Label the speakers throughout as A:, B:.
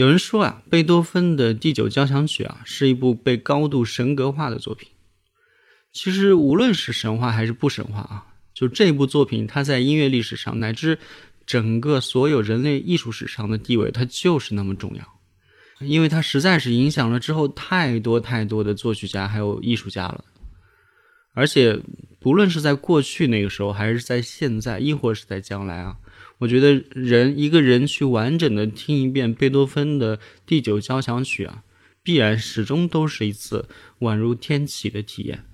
A: 有人说啊，贝多芬的第九交响曲啊，是一部被高度神格化的作品。其实无论是神话还是不神话啊，就这部作品，它在音乐历史上乃至整个所有人类艺术史上的地位，它就是那么重要，因为它实在是影响了之后太多太多的作曲家还有艺术家了。而且不论是在过去那个时候，还是在现在，亦或是在将来啊。我觉得人一个人去完整的听一遍贝多芬的第九交响曲啊，必然始终都是一次宛如天启的体验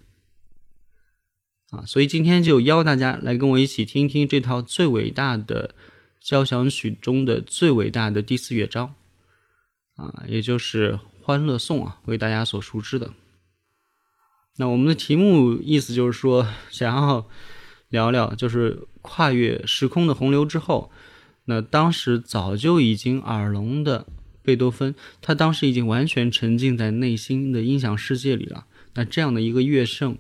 A: 啊！所以今天就邀大家来跟我一起听听这套最伟大的交响曲中的最伟大的第四乐章啊，也就是《欢乐颂》啊，为大家所熟知的。那我们的题目意思就是说，想要聊聊就是。跨越时空的洪流之后，那当时早就已经耳聋的贝多芬，他当时已经完全沉浸在内心的音响世界里了。那这样的一个乐圣，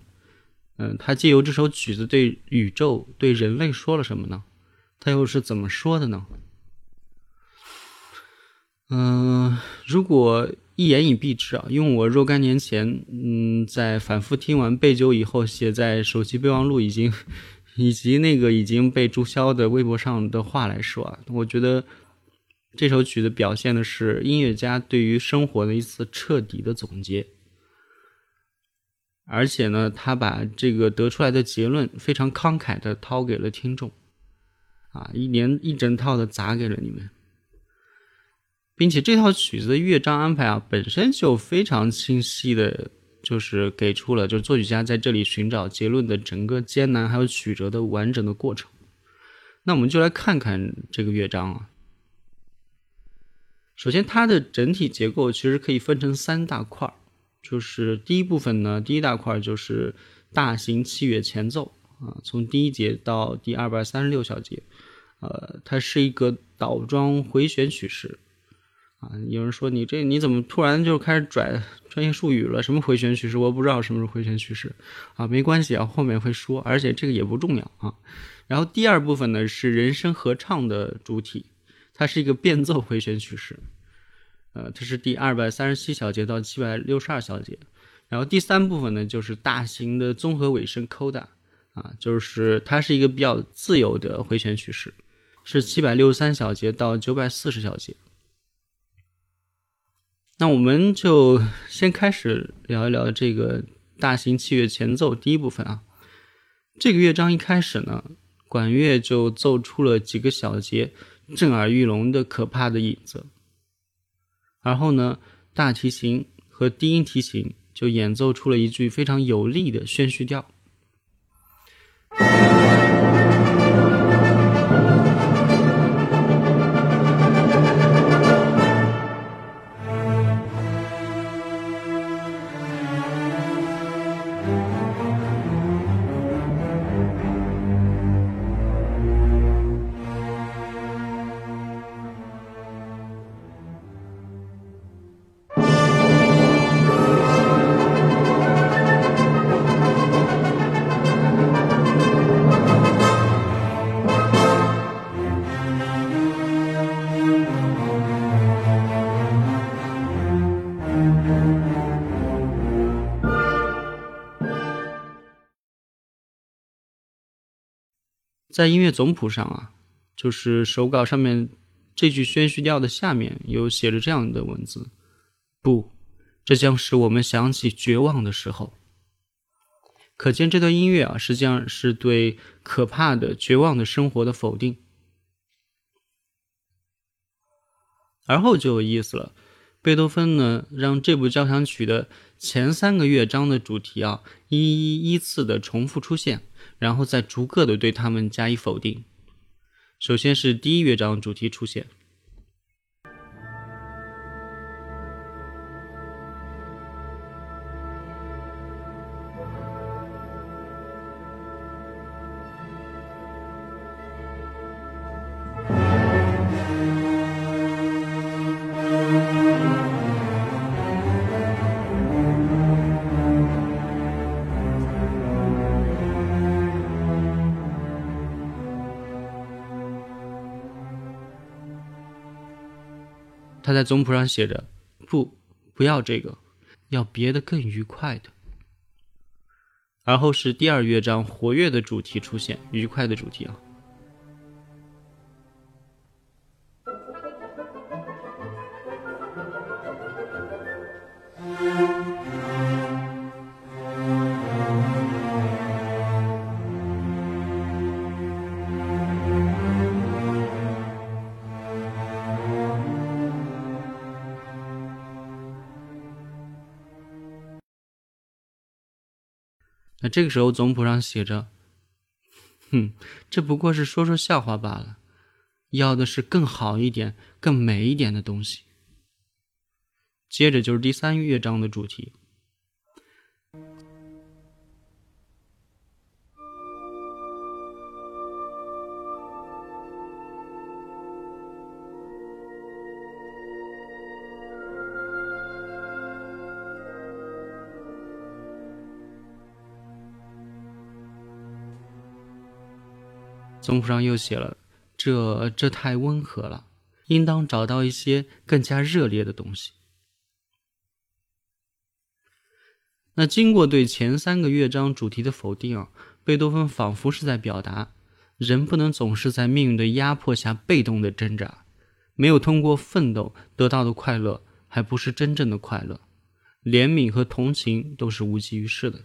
A: 嗯，他借由这首曲子对宇宙、对人类说了什么呢？他又是怎么说的呢？嗯，如果一言以蔽之啊，用我若干年前，嗯，在反复听完贝九以后写在手机备忘录已经。以及那个已经被注销的微博上的话来说啊，我觉得这首曲子表现的是音乐家对于生活的一次彻底的总结，而且呢，他把这个得出来的结论非常慷慨的掏给了听众，啊，一连一整套的砸给了你们，并且这套曲子的乐章安排啊，本身就非常清晰的。就是给出了，就是作曲家在这里寻找结论的整个艰难还有曲折的完整的过程。那我们就来看看这个乐章啊。首先，它的整体结构其实可以分成三大块儿，就是第一部分呢，第一大块就是大型器乐前奏啊，从第一节到第二百三十六小节，呃，它是一个倒装回旋曲式。啊，有人说你这你怎么突然就开始拽专业术语了？什么回旋趋势？我不知道什么是回旋趋势。啊，没关系啊，后面会说，而且这个也不重要啊。然后第二部分呢是人声合唱的主体，它是一个变奏回旋曲式，呃，它是第二百三十七小节到七百六十二小节。然后第三部分呢就是大型的综合尾声 coda，啊，就是它是一个比较自由的回旋趋势，是七百六十三小节到九百四十小节。那我们就先开始聊一聊这个大型器乐前奏第一部分啊。这个乐章一开始呢，管乐就奏出了几个小节震耳欲聋的可怕的影子，然后呢，大提琴和低音提琴就演奏出了一句非常有力的宣叙调。在音乐总谱上啊，就是手稿上面这句宣叙调的下面有写着这样的文字：不，这将使我们想起绝望的时候。可见这段音乐啊，实际上是对可怕的、绝望的生活的否定。而后就有意思了，贝多芬呢，让这部交响曲的前三个乐章的主题啊，一一依次的重复出现。然后再逐个的对他们加以否定。首先是第一乐章主题出现。在总谱上写着：“不，不要这个，要别的更愉快的。”而后是第二乐章活跃的主题出现，愉快的主题啊。这个时候总谱上写着：“哼，这不过是说说笑话罢了，要的是更好一点、更美一点的东西。”接着就是第三乐章的主题。总谱上又写了：“这这太温和了，应当找到一些更加热烈的东西。”那经过对前三个乐章主题的否定啊，贝多芬仿佛是在表达：人不能总是在命运的压迫下被动的挣扎，没有通过奋斗得到的快乐，还不是真正的快乐。怜悯和同情都是无济于事的。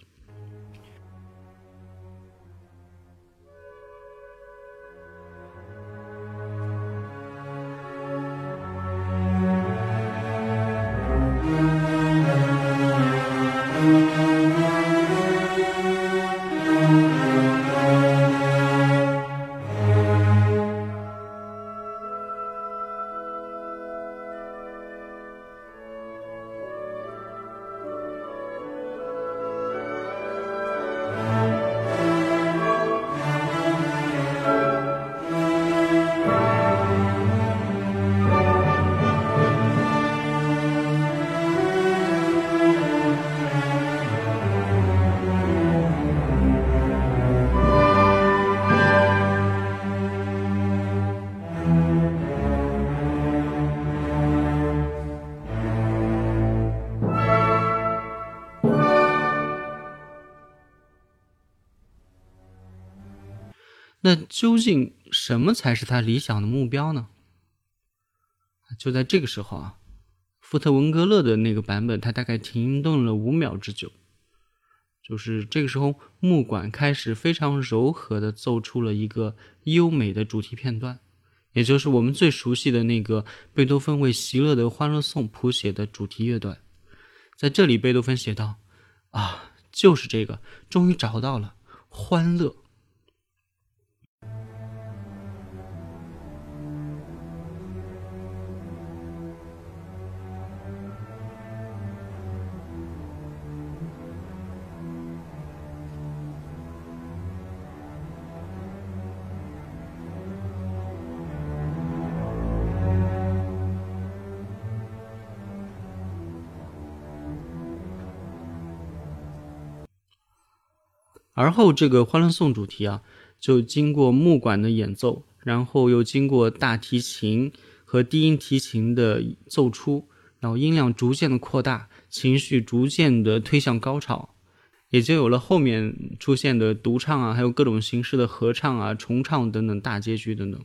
A: 究竟什么才是他理想的目标呢？就在这个时候啊，福特文格勒的那个版本，他大概停顿了五秒之久。就是这个时候，木管开始非常柔和的奏出了一个优美的主题片段，也就是我们最熟悉的那个贝多芬为席勒的《欢乐颂》谱写的主题乐段。在这里，贝多芬写道：“啊，就是这个，终于找到了欢乐。”而后，这个《欢乐颂》主题啊，就经过木管的演奏，然后又经过大提琴和低音提琴的奏出，然后音量逐渐的扩大，情绪逐渐的推向高潮，也就有了后面出现的独唱啊，还有各种形式的合唱啊、重唱等等大结局等等。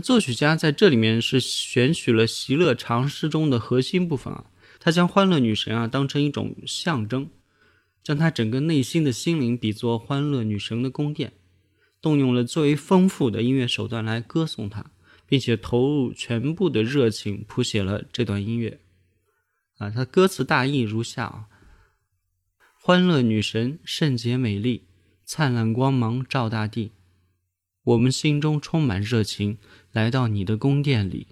A: 作曲家在这里面是选取了席勒长诗中的核心部分啊，他将欢乐女神啊当成一种象征，将他整个内心的心灵比作欢乐女神的宫殿，动用了最为丰富的音乐手段来歌颂她，并且投入全部的热情谱写了这段音乐。啊，他歌词大意如下啊：欢乐女神圣洁美丽，灿烂光芒照大地。我们心中充满热情，来到你的宫殿里。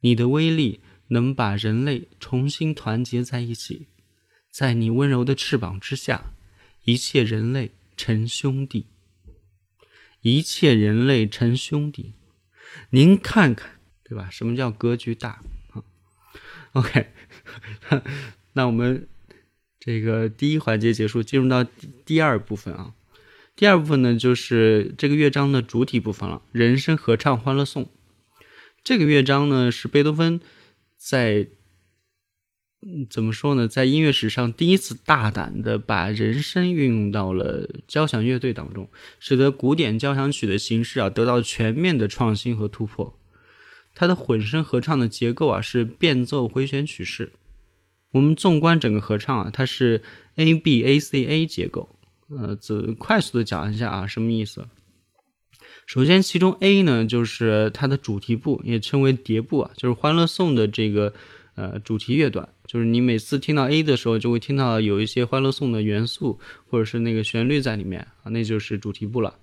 A: 你的威力能把人类重新团结在一起，在你温柔的翅膀之下，一切人类成兄弟。一切人类成兄弟，您看看，对吧？什么叫格局大啊？OK，那我们这个第一环节结束，进入到第二部分啊。第二部分呢，就是这个乐章的主体部分了，人声合唱欢乐颂。这个乐章呢，是贝多芬在怎么说呢，在音乐史上第一次大胆的把人声运用到了交响乐队当中，使得古典交响曲的形式啊得到全面的创新和突破。它的混声合唱的结构啊是变奏回旋曲式。我们纵观整个合唱啊，它是 A B A C A 结构。呃，只快速的讲一下啊，什么意思？首先，其中 A 呢，就是它的主题部，也称为叠部啊，就是《欢乐颂》的这个呃主题乐段，就是你每次听到 A 的时候，就会听到有一些《欢乐颂》的元素或者是那个旋律在里面啊，那就是主题部了。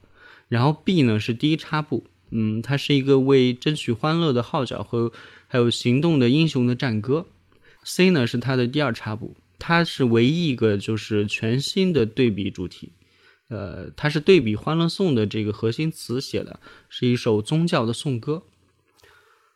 A: 然后 B 呢是第一插部，嗯，它是一个为争取欢乐的号角和还有行动的英雄的战歌。C 呢是它的第二插部。它是唯一一个就是全新的对比主题，呃，它是对比《欢乐颂》的这个核心词写的，是一首宗教的颂歌。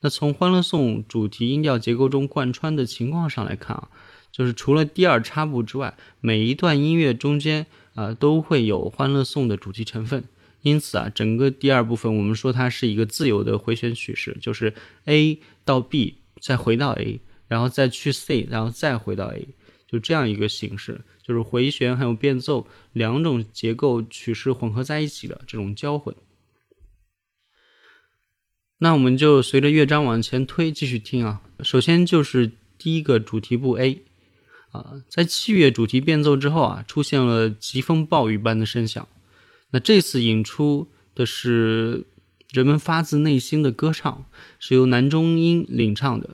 A: 那从《欢乐颂》主题音调结构中贯穿的情况上来看啊，就是除了第二插部之外，每一段音乐中间啊都会有《欢乐颂》的主题成分。因此啊，整个第二部分我们说它是一个自由的回旋曲式，就是 A 到 B，再回到 A，然后再去 C，然后再回到 A。就这样一个形式，就是回旋还有变奏两种结构曲式混合在一起的这种交混。那我们就随着乐章往前推，继续听啊。首先就是第一个主题部 A 啊，在器乐主题变奏之后啊，出现了疾风暴雨般的声响。那这次引出的是人们发自内心的歌唱，是由男中音领唱的，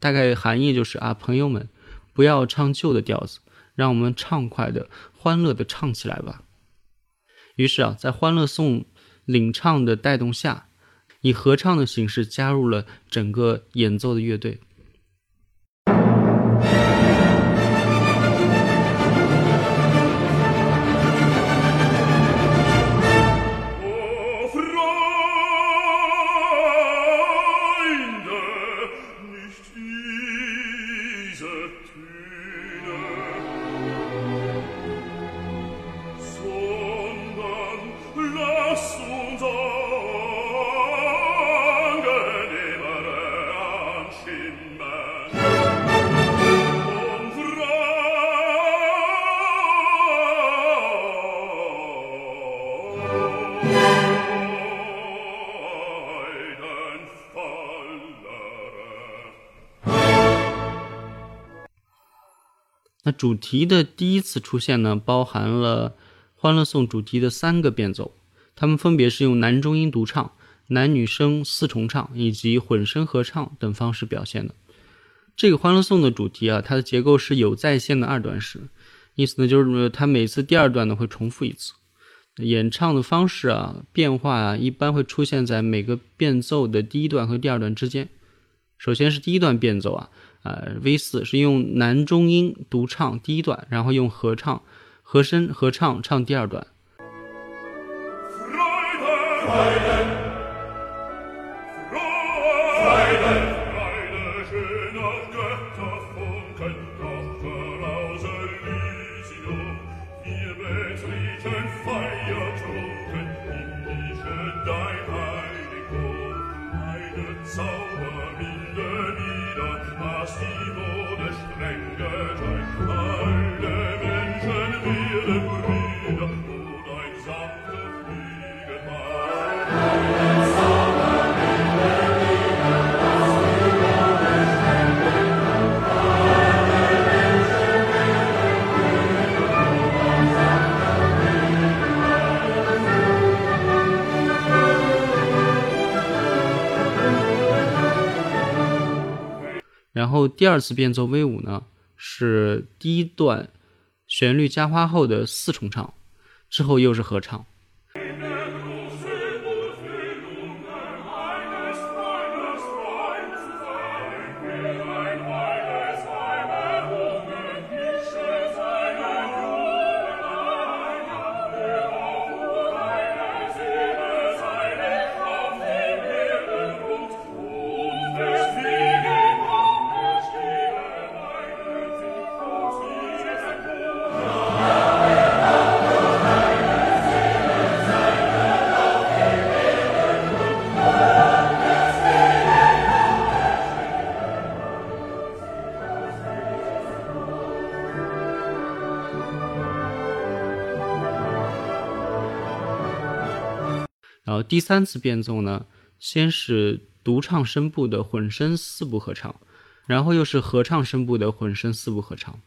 A: 大概含义就是啊，朋友们。不要唱旧的调子，让我们畅快的、欢乐的唱起来吧。于是啊，在《欢乐颂》领唱的带动下，以合唱的形式加入了整个演奏的乐队。主题的第一次出现呢，包含了《欢乐颂》主题的三个变奏，它们分别是用男中音独唱、男女声四重唱以及混声合唱等方式表现的。这个《欢乐颂》的主题啊，它的结构是有在线的二段式，意思呢就是它每次第二段呢会重复一次。演唱的方式啊，变化啊，一般会出现在每个变奏的第一段和第二段之间。首先是第一段变奏啊。呃，V 四是用男中音独唱第一段，然后用合唱、和声合唱唱第二段。然后第二次变奏 V 五呢，是第一段旋律加花后的四重唱，之后又是合唱。第三次变奏呢，先是独唱声部的混声四部合唱，然后又是合唱声部的混声四部合唱。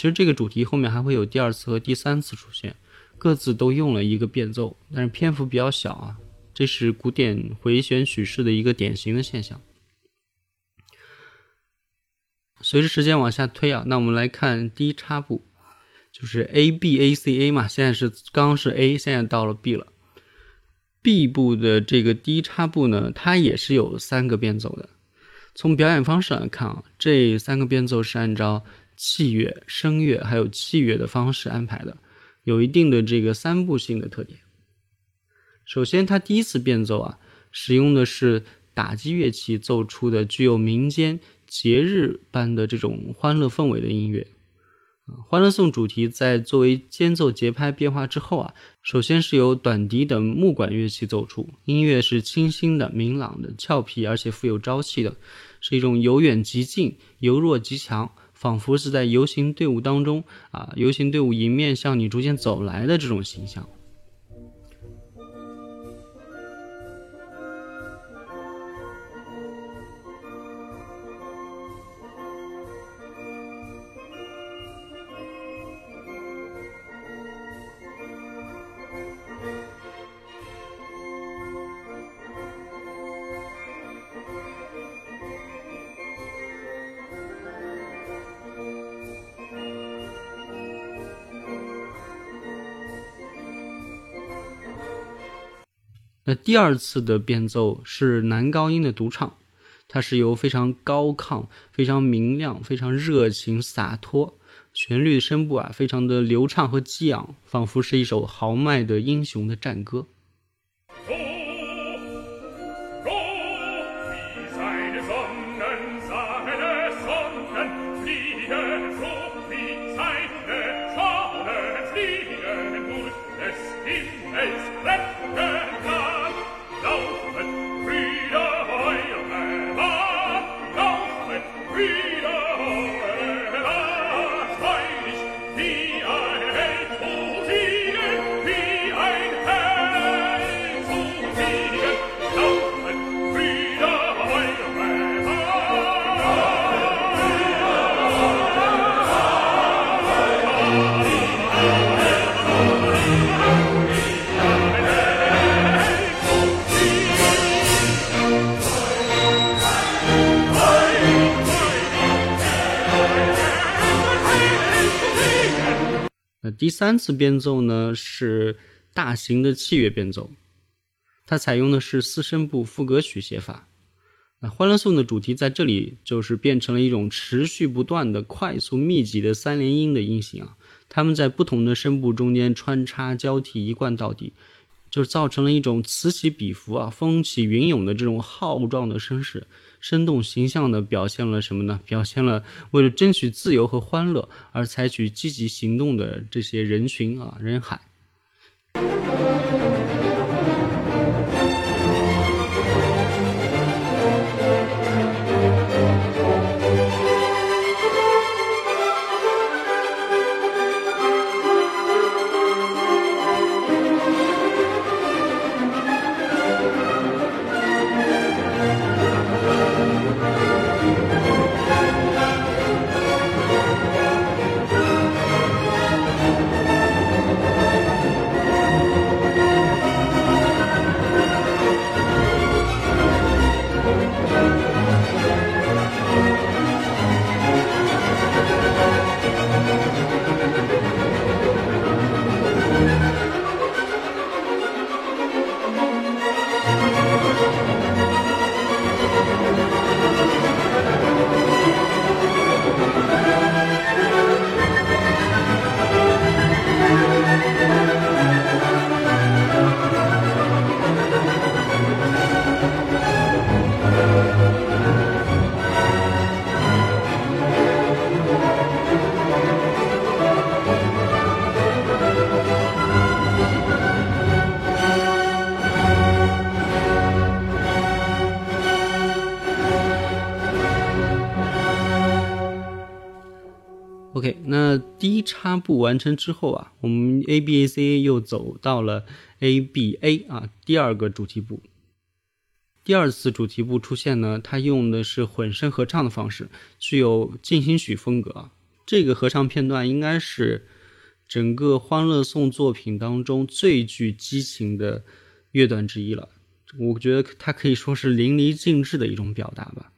A: 其实这个主题后面还会有第二次和第三次出现，各自都用了一个变奏，但是篇幅比较小啊。这是古典回旋曲式的一个典型的现象。随着时间往下推啊，那我们来看第一插步，就是 A B A C A 嘛，现在是刚刚是 A，现在到了 B 了。B 部的这个第一插步呢，它也是有三个变奏的。从表演方式来看啊，这三个变奏是按照。器乐、声乐还有器乐的方式安排的，有一定的这个三部性的特点。首先，他第一次变奏啊，使用的是打击乐器奏出的具有民间节日般的这种欢乐氛围的音乐。欢乐颂主题在作为间奏节拍变化之后啊，首先是由短笛等木管乐器奏出，音乐是清新的、明朗的、俏皮而且富有朝气的，是一种由远及近、由弱及强。仿佛是在游行队伍当中啊，游行队伍迎面向你逐渐走来的这种形象。那第二次的变奏是男高音的独唱，它是由非常高亢、非常明亮、非常热情、洒脱，旋律的声部啊，非常的流畅和激昂，仿佛是一首豪迈的英雄的战歌。三次变奏呢是大型的器乐变奏，它采用的是四声部副歌曲写法。那《欢乐颂》的主题在这里就是变成了一种持续不断的、快速密集的三连音的音型啊，它们在不同的声部中间穿插交替，一贯到底，就造成了一种此起彼伏啊、风起云涌的这种浩壮的声势，生动形象地表现了什么呢？表现了为了争取自由和欢乐而采取积极行动的这些人群啊、人海。插步完成之后啊，我们 A B A C 又走到了 A B A 啊第二个主题部。第二次主题部出现呢，它用的是混声合唱的方式，具有进行曲风格。这个合唱片段应该是整个《欢乐颂》作品当中最具激情的乐段之一了。我觉得它可以说是淋漓尽致的一种表达吧。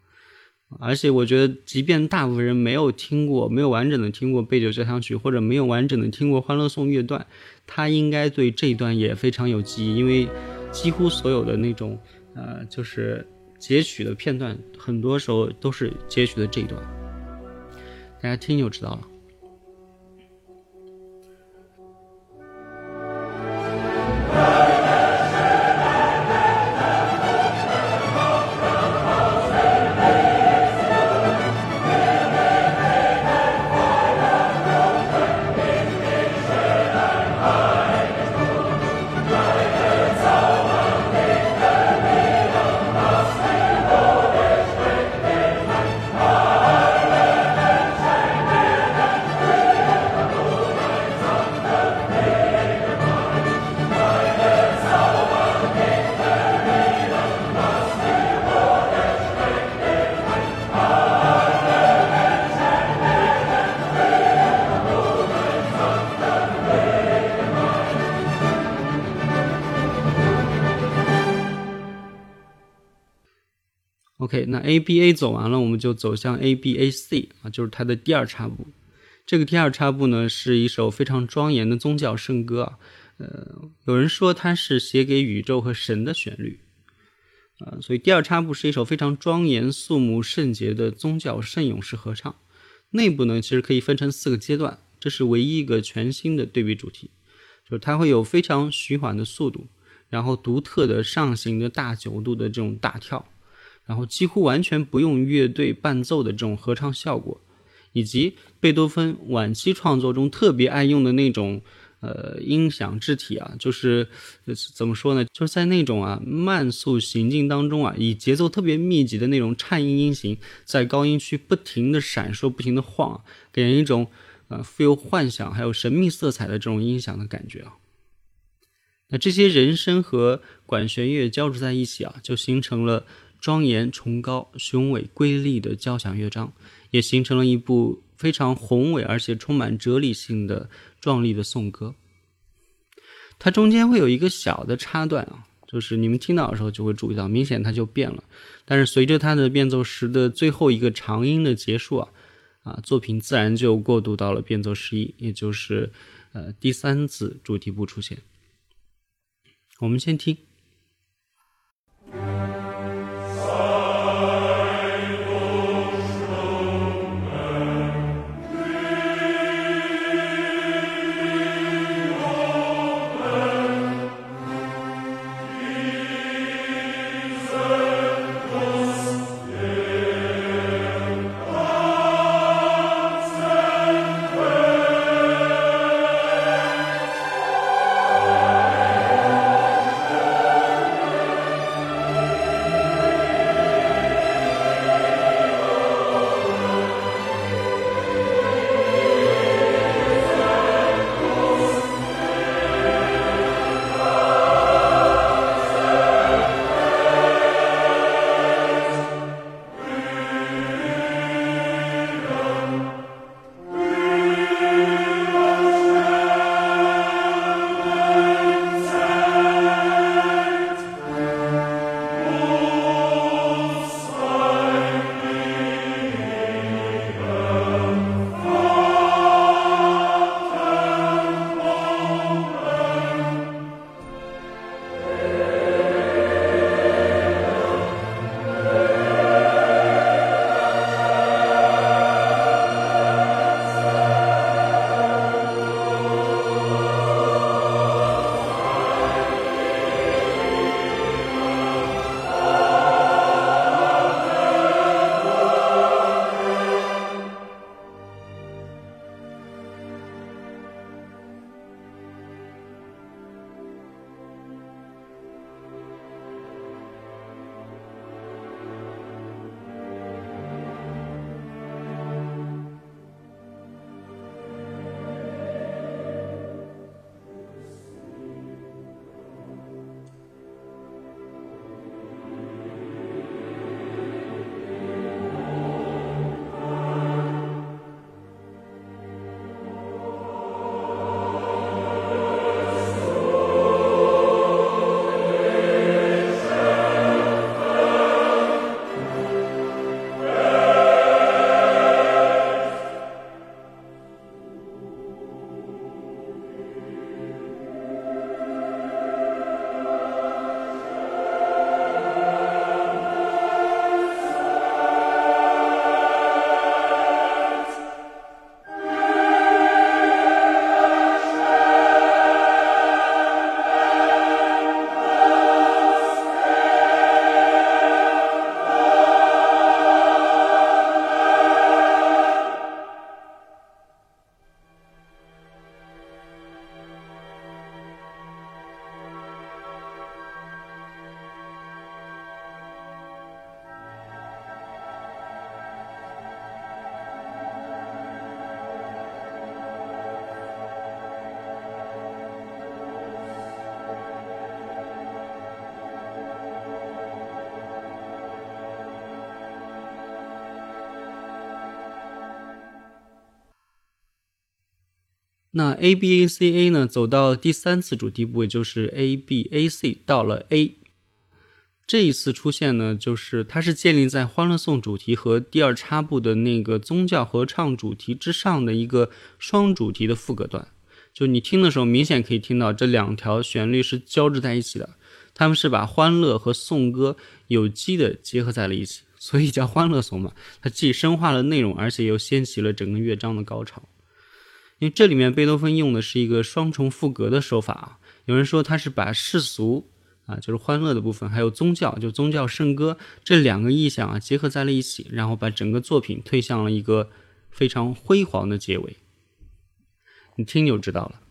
A: 而且我觉得，即便大部分人没有听过、没有完整的听过《贝九交响曲》，或者没有完整的听过《欢乐颂》乐段，他应该对这一段也非常有记忆，因为几乎所有的那种呃，就是截取的片段，很多时候都是截取的这一段，大家听就知道了。ABA 走完了，我们就走向 ABAC 啊，就是它的第二插步。这个第二插步呢，是一首非常庄严的宗教圣歌啊。呃，有人说它是写给宇宙和神的旋律啊，所以第二插步是一首非常庄严肃穆、圣洁的宗教圣咏式合唱。内部呢，其实可以分成四个阶段，这是唯一一个全新的对比主题，就是它会有非常徐缓的速度，然后独特的上行的大九度的这种大跳。然后几乎完全不用乐队伴奏的这种合唱效果，以及贝多芬晚期创作中特别爱用的那种呃音响肢体啊，就是怎么说呢？就是在那种啊慢速行进当中啊，以节奏特别密集的那种颤音音型，在高音区不停的闪烁、不停的晃，给人一种呃富有幻想还有神秘色彩的这种音响的感觉啊。那这些人声和管弦乐交织在一起啊，就形成了。庄严、崇高、雄伟、瑰丽的交响乐章，也形成了一部非常宏伟而且充满哲理性的壮丽的颂歌。它中间会有一个小的插段啊，就是你们听到的时候就会注意到，明显它就变了。但是随着它的变奏时的最后一个长音的结束啊，啊，作品自然就过渡到了变奏十一，也就是呃第三次主题部出现。我们先听。那 A B A C A 呢，走到第三次主题部位，就是 A B A C 到了 A。这一次出现呢，就是它是建立在《欢乐颂》主题和第二插部的那个宗教合唱主题之上的一个双主题的副歌段。就你听的时候，明显可以听到这两条旋律是交织在一起的，他们是把欢乐和颂歌有机的结合在了一起，所以叫《欢乐颂》嘛。它既深化了内容，而且又掀起了整个乐章的高潮。因为这里面贝多芬用的是一个双重赋格的手法啊，有人说他是把世俗啊，就是欢乐的部分，还有宗教，就宗教圣歌这两个意象啊结合在了一起，然后把整个作品推向了一个非常辉煌的结尾。你听就知道了。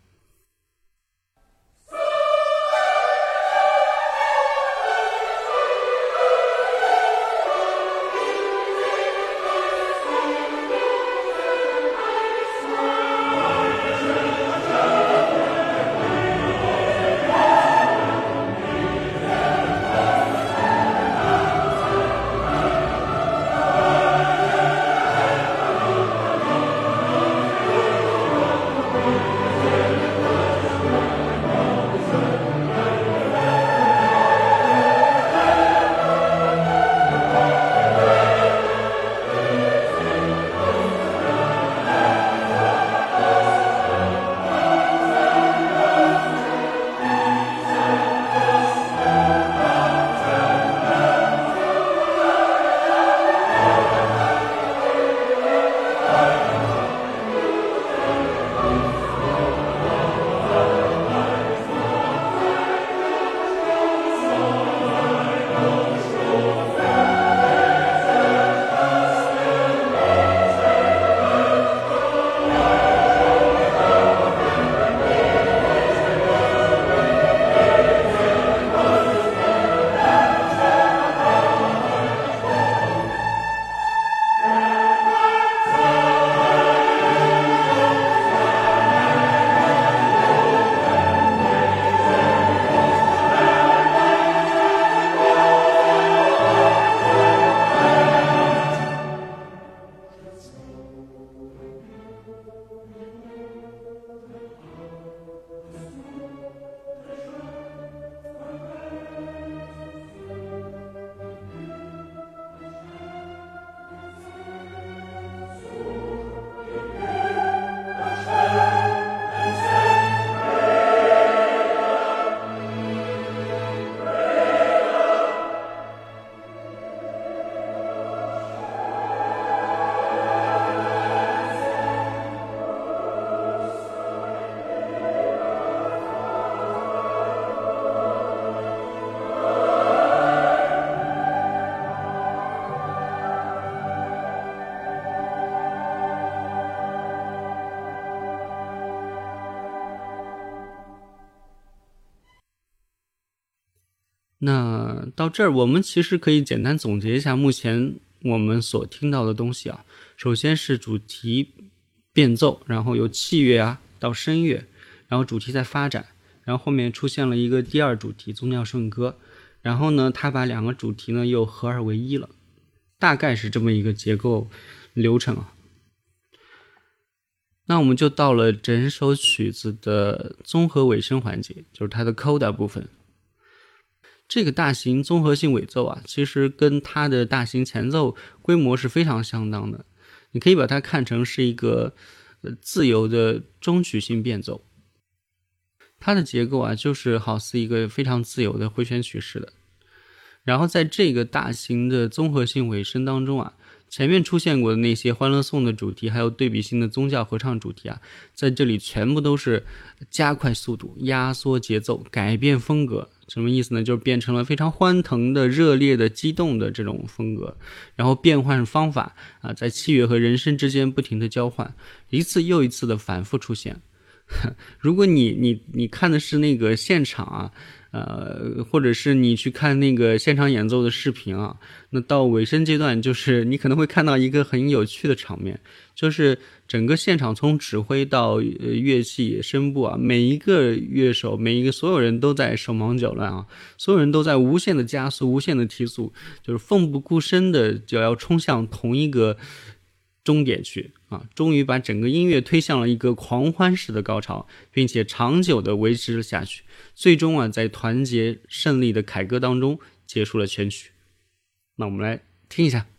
A: 到这儿，我们其实可以简单总结一下目前我们所听到的东西啊。首先是主题变奏，然后由器乐啊到声乐，然后主题在发展，然后后面出现了一个第二主题宗教圣歌，然后呢，他把两个主题呢又合二为一了，大概是这么一个结构流程啊。那我们就到了整首曲子的综合尾声环节，就是它的 coda 部分。这个大型综合性尾奏啊，其实跟它的大型前奏规模是非常相当的。你可以把它看成是一个呃自由的中曲性变奏。它的结构啊，就是好似一个非常自由的回旋曲似的。然后在这个大型的综合性尾声当中啊，前面出现过的那些《欢乐颂》的主题，还有对比性的宗教合唱主题啊，在这里全部都是加快速度、压缩节奏、改变风格。什么意思呢？就是变成了非常欢腾的、热烈的、激动的这种风格，然后变换方法啊，在器乐和人声之间不停的交换，一次又一次的反复出现。如果你你你看的是那个现场啊。呃，或者是你去看那个现场演奏的视频啊，那到尾声阶段，就是 你可能会看到一个很有趣的场面，就是整个现场从指挥到乐器声部啊，每一个乐手，每一个所有人都在手忙脚乱啊，所有人都在无限的加速、无限的提速，就是奋不顾身的就要冲向同一个终点去啊，终于把整个音乐推向了一个狂欢式的高潮，并且长久的维持了下去。最终啊，在团结胜利的凯歌当中结束了全曲。那我们来听一下。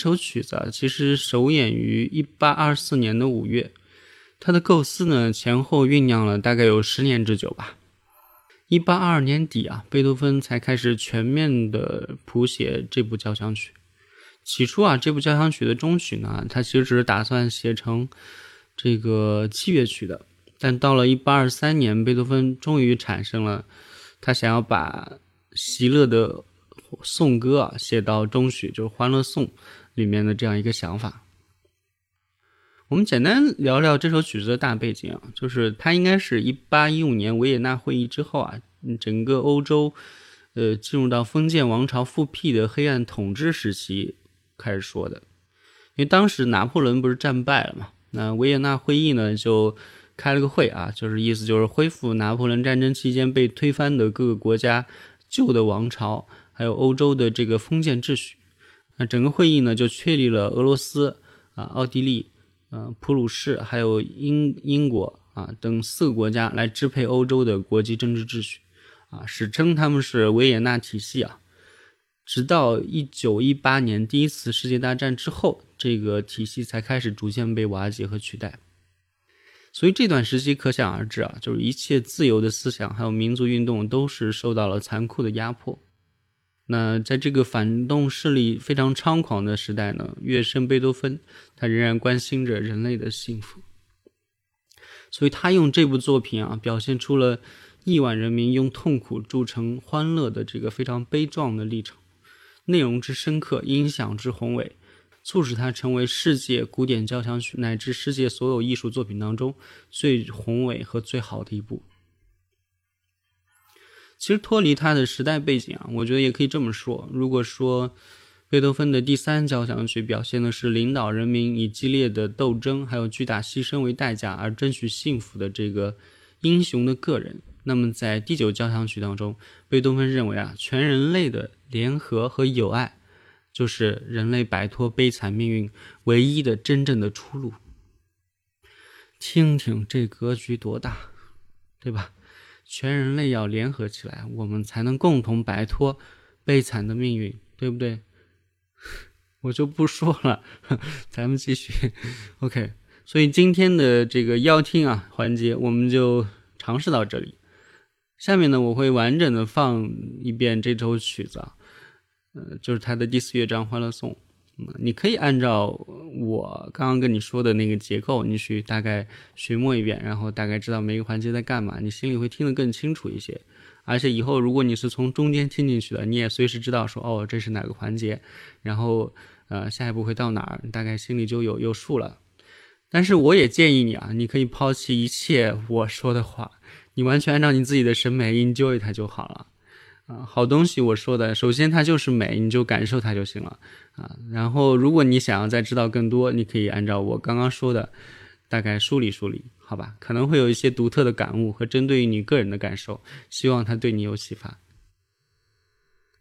A: 这首曲子啊，其实首演于一八二四年的五月，它的构思呢前后酝酿了大概有十年之久吧。一八二二年底啊，贝多芬才开始全面的谱写这部交响曲。起初啊，这部交响曲的终曲呢，他其实只是打算写成这个器乐曲的。但到了一八二三年，贝多芬终于产生了他想要把席勒的颂歌啊写到终曲，就是《欢乐颂》。里面的这样一个想法，我们简单聊聊这首曲子的大背景啊，就是它应该是一八一五年维也纳会议之后啊，整个欧洲，呃，进入到封建王朝复辟的黑暗统治时期开始说的。因为当时拿破仑不是战败了嘛，那维也纳会议呢就开了个会啊，就是意思就是恢复拿破仑战争期间被推翻的各个国家旧的王朝，还有欧洲的这个封建秩序。那整个会议呢就确立了俄罗斯啊、奥地利、啊、普鲁士还有英英国。啊，等四个国家来支配欧洲的国际政治秩序，啊，史称他们是维也纳体系啊。直到一九一八年第一次世界大战之后，这个体系才开始逐渐被瓦解和取代。所以这段时期可想而知啊，就是一切自由的思想还有民族运动都是受到了残酷的压迫。那在这个反动势力非常猖狂的时代呢，乐圣贝多芬他仍然关心着人类的幸福。所以他用这部作品啊，表现出了亿万人民用痛苦铸成欢乐的这个非常悲壮的历程，内容之深刻，音响之宏伟，促使它成为世界古典交响曲乃至世界所有艺术作品当中最宏伟和最好的一部。其实脱离他的时代背景啊，我觉得也可以这么说：如果说。贝多芬的第三交响曲表现的是领导人民以激烈的斗争还有巨大牺牲为代价而争取幸福的这个英雄的个人。那么在第九交响曲当中，贝多芬认为啊，全人类的联合和友爱就是人类摆脱悲惨命运唯一的真正的出路。听听这格局多大，对吧？全人类要联合起来，我们才能共同摆脱悲惨的命运，对不对？我就不说了，咱们继续。OK，所以今天的这个邀听啊环节，我们就尝试到这里。下面呢，我会完整的放一遍这首曲子啊，呃，就是它的第四乐章《欢乐颂》。你可以按照我刚刚跟你说的那个结构，你去大概寻摸一遍，然后大概知道每个环节在干嘛，你心里会听得更清楚一些。而且以后如果你是从中间听进去的，你也随时知道说哦这是哪个环节，然后呃下一步会到哪儿，大概心里就有有数了。但是我也建议你啊，你可以抛弃一切我说的话，你完全按照你自己的审美 enjoy 它就好了。好东西我说的，首先它就是美，你就感受它就行了啊。然后如果你想要再知道更多，你可以按照我刚刚说的，大概梳理梳理。好吧，可能会有一些独特的感悟和针对于你个人的感受，希望它对你有启发。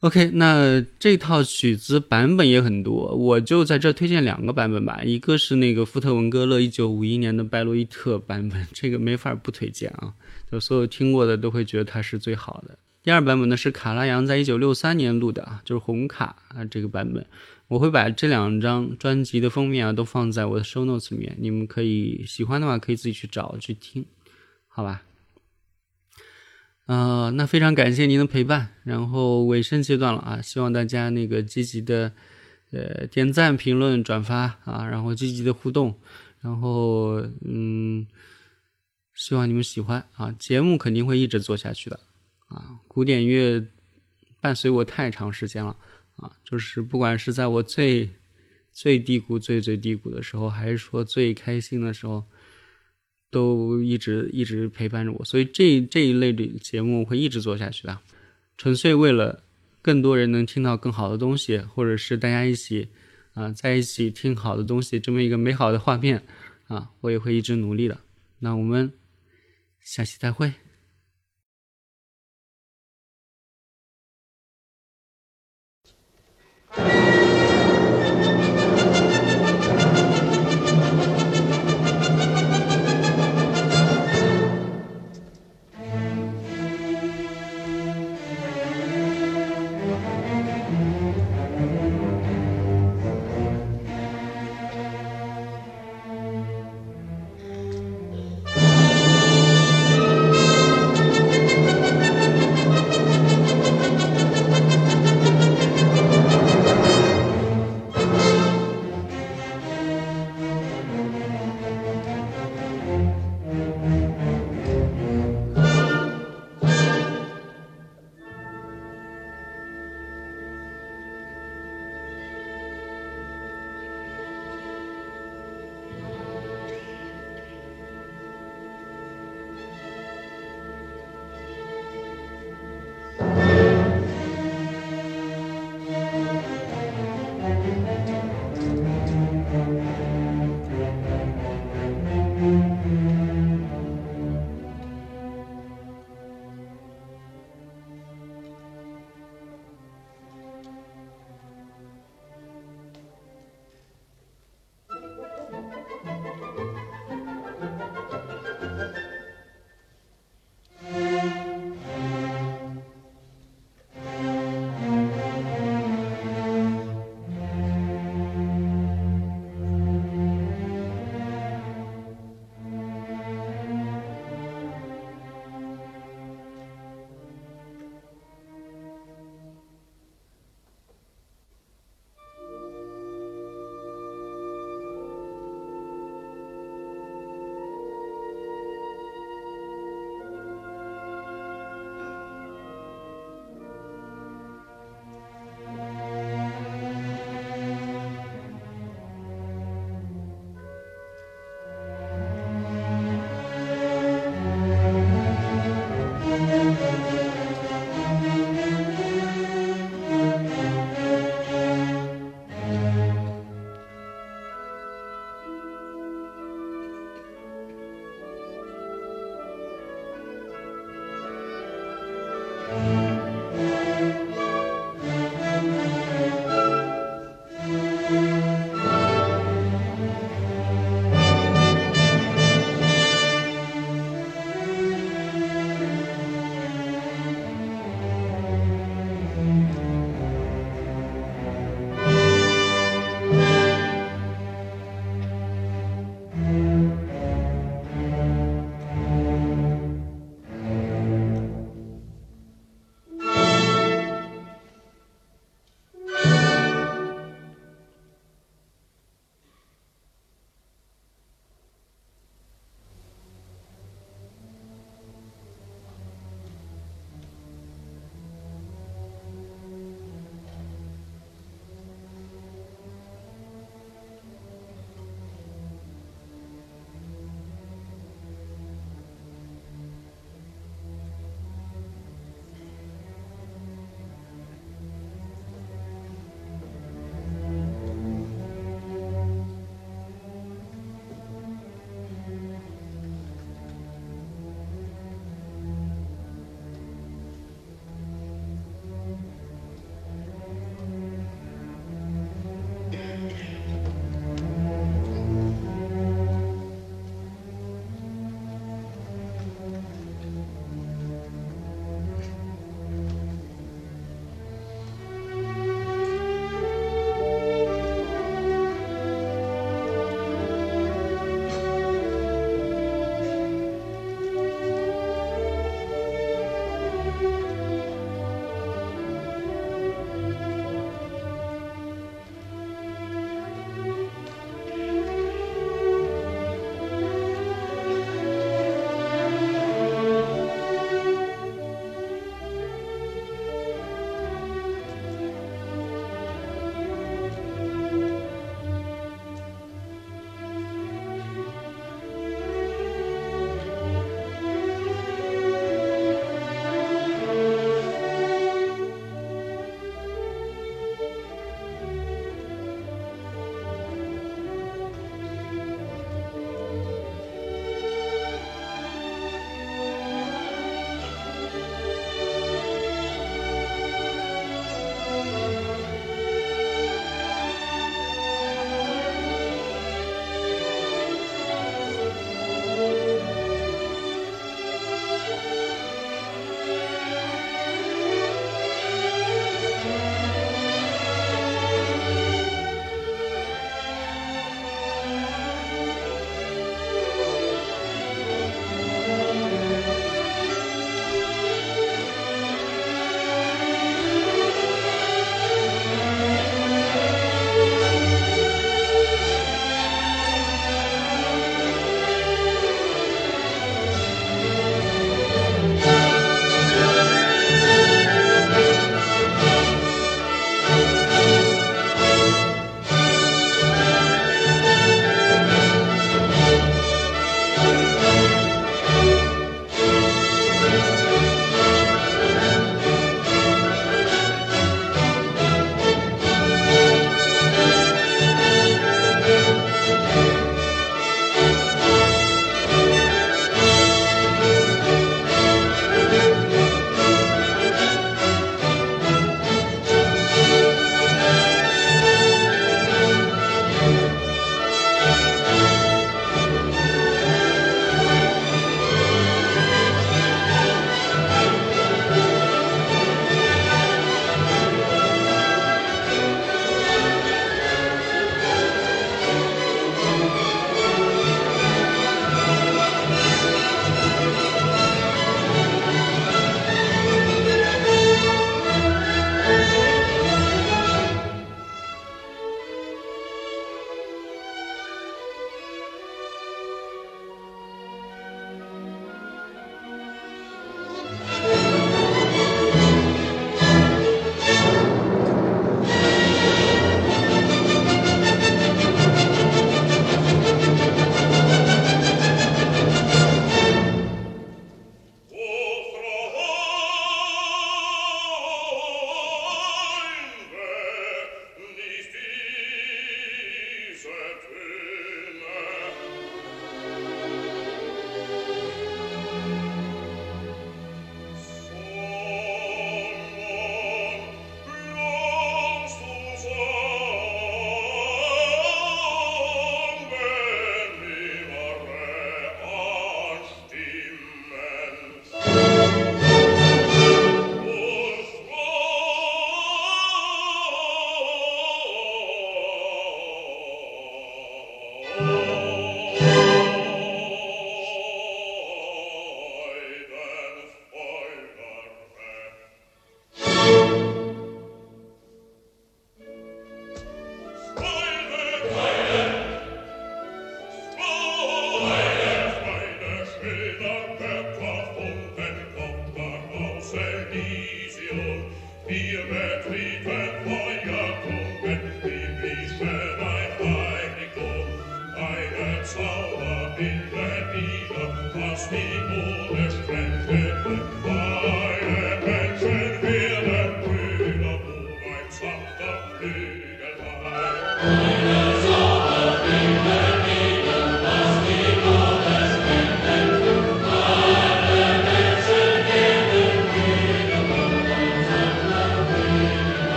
A: OK，那这套曲子版本也很多，我就在这推荐两个版本吧。一个是那个福特文格勒一九五一年的拜洛伊特版本，这个没法不推荐啊，就所有听过的都会觉得它是最好的。第二版本呢是卡拉扬在一九六三年录的啊，就是红卡啊这个版本。我会把这两张专辑的封面啊都放在我的 show notes 里面，你们可以喜欢的话可以自己去找去听，好吧？呃，那非常感谢您的陪伴，然后尾声阶段了啊，希望大家那个积极的呃点赞、评论、转发啊，然后积极的互动，然后嗯，希望你们喜欢啊，节目肯定会一直做下去的啊，古典乐伴随我太长时间了。啊，就是不管是在我最最低谷、最最低谷的时候，还是说最开心的时候，都一直一直陪伴着我。所以这这一类的节目会一直做下去的，纯粹为了更多人能听到更好的东西，或者是大家一起啊在一起听好的东西，这么一个美好的画面啊，我也会一直努力的。那我们下期再会。